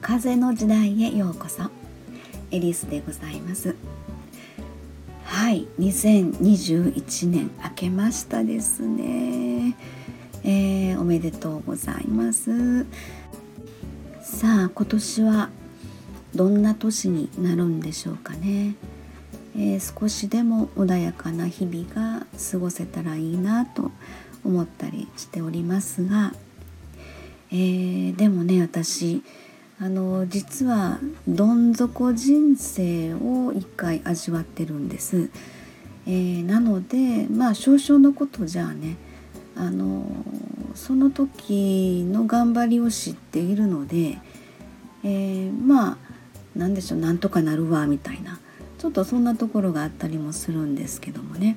風の時代へようこそ。エリスでございます。はい2021年明けましたですね、えー、おめでとうございます。さあ今年はどんな年になるんでしょうかね、えー、少しでも穏やかな日々が過ごせたらいいなと思ったりしておりますが、えー、でもね私あの実はどん底人生を一回味わってるんです、えー、なのでまあ少々のことじゃあねあのその時の頑張りを知っているので、えー、まあ何でしょうなんとかなるわみたいな。ちょっとそんなところがあったりもするんですけどもね。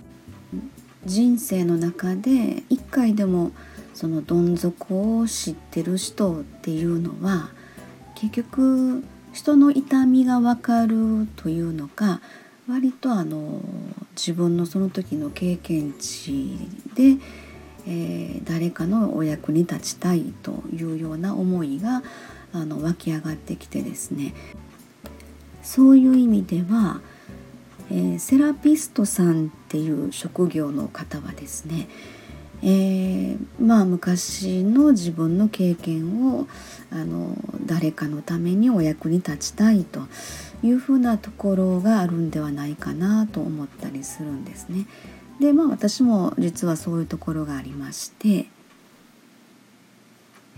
人生の中で一回でもそのどん底を知ってる人っていうのは結局人の痛みが分かるというのか割とあの自分のその時の経験値で、えー、誰かのお役に立ちたいというような思いがあの湧き上がってきてですね。そういう意味では、えー、セラピストさんっていう職業の方はですねえー、まあ昔の自分の経験をあの誰かのためにお役に立ちたいというふうなところがあるんではないかなと思ったりするんですね。でまあ私も実はそういうところがありまして、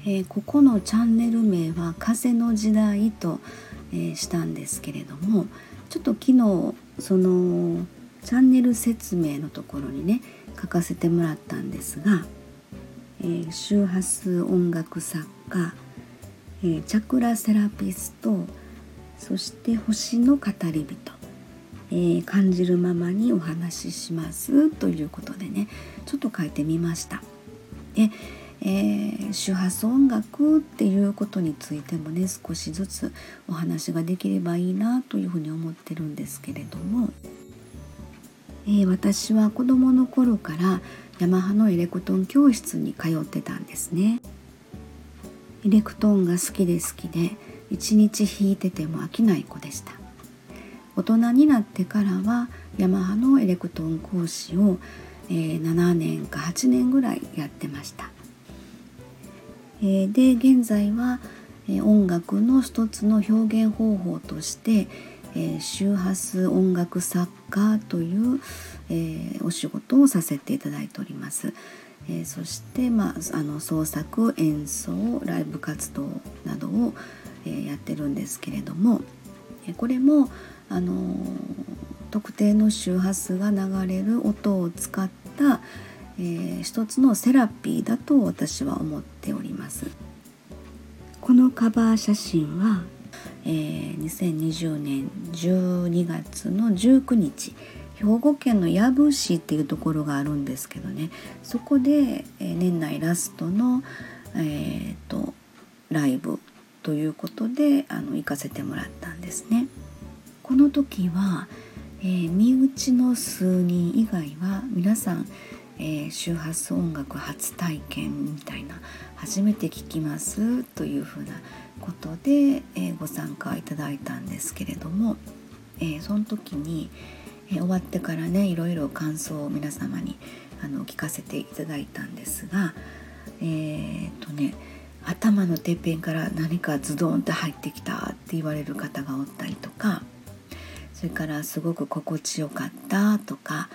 えー、ここのチャンネル名は「風の時代と」えー、したんですけれどもちょっと昨日そのチャンネル説明のところにね書かせてもらったんですが、えー、周波数音楽作家、えー、チャクラセラピストそして星の語り人、えー、感じるままにお話ししますということでねちょっと書いてみました。でえー、周波数音楽っていうことについてもね少しずつお話ができればいいなというふうに思ってるんですけれども。えー、私は子どもの頃からヤマハのエレクトーン教室に通ってたんですね。エレクトーンが好きで好きで一日弾いてても飽きない子でした。大人になってからはヤマハのエレクトーン講師を、えー、7年か8年ぐらいやってました、えー、で現在は、えー、音楽の一つの表現方法としてえー、周波数音楽作家という、えー、お仕事をさせていただいております。えー、そして、まあ、あの創作演奏ライブ活動などを、えー、やってるんですけれども、えこれも、あの特定の周波数が流れる音を使った、えー、一つのセラピーだと私は思っております。このカバー写真はえー、2020年12月の19日兵庫県の養父市っていうところがあるんですけどねそこで、えー、年内ラストの、えーと、ライブということであの行かせてもらったんですね。この時は、えー、身内の数人以外は皆さん、えー、周波数音楽初体験みたいな初めて聞きますというふうなことで、えー、ご参加いただいたんですけれども、えー、その時に、え、終わってからねいろいろ感想を皆様にあの聞かせていただいたんですがえ、っとね頭のてっぺんから何かズドンって入ってきたって言われる方がおったりとかそれからすごく心地よかったとか、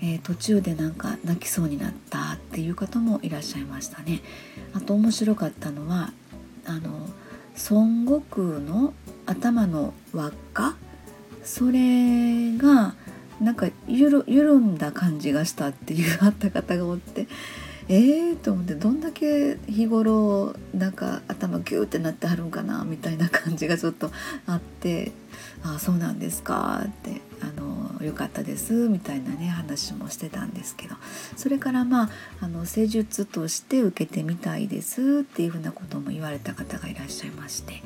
えー、途中でなんか泣きそうになったっていう方もいらっしゃいましたね。あと面白かったのはあの孫悟空の頭の輪っか？それがなんか緩んだ感じがしたっていうあった方がおってええー、と思ってどんだけ日頃なんか頭ギューってなってはるんかなみたいな感じがちょっとあって「ああそうなんですか」ってあの「よかったです」みたいなね話もしてたんですけど。それからまああの施術として受けてみたいですっていうふうなことも言われた方がいらっしゃいまして、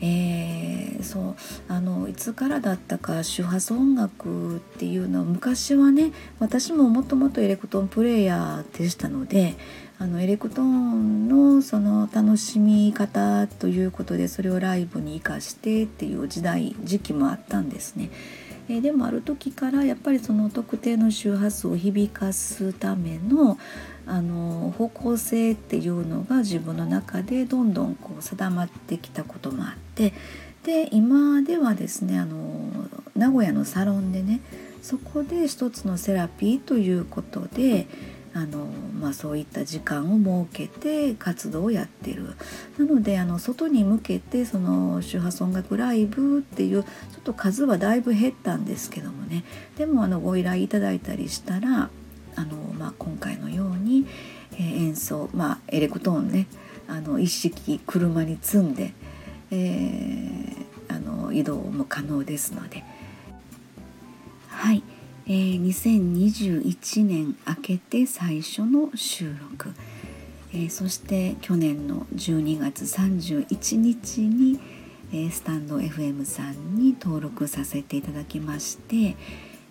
えー、そう。あのいつからだったか周波数音楽っていうのは昔はね私ももともとエレクトーンプレーヤーでしたのであのエレクトーンのその楽しみ方ということでそれをライブに生かしてっていう時代時期もあったんですね。えー、でもある時からやっぱりその特定の周波数を響かすためのあの方向性っていうのが自分の中でどんどんこう定まってきたこともあってで今ではですねあの名古屋のサロンでねそこで一つのセラピーということであの、まあ、そういった時間を設けて活動をやってる。なのであの外に向けてその周波数音楽ライブっていうちょっと数はだいぶ減ったんですけどもね。でもあのご依頼いただいたりしたらあの、まあ、今回のように、えー、演奏、まあ、エレクトーンね。あの一式車に積んで、えー、あの移動も可能ですので。はい。えー、2021年明けて最初の収録、えー、そして去年の12月31日に、えー、スタンド FM さんに登録させていただきまして、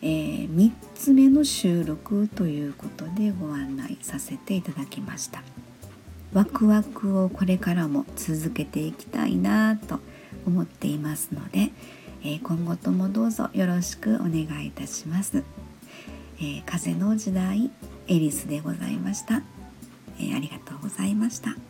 えー、3つ目の収録ということでご案内させていただきました。ワクワクをこれからも続けていきたいなと思っていますので、え、今後ともどうぞよろしくお願いいたします、え、風の時代エリスでございました、え、ありがとうございました。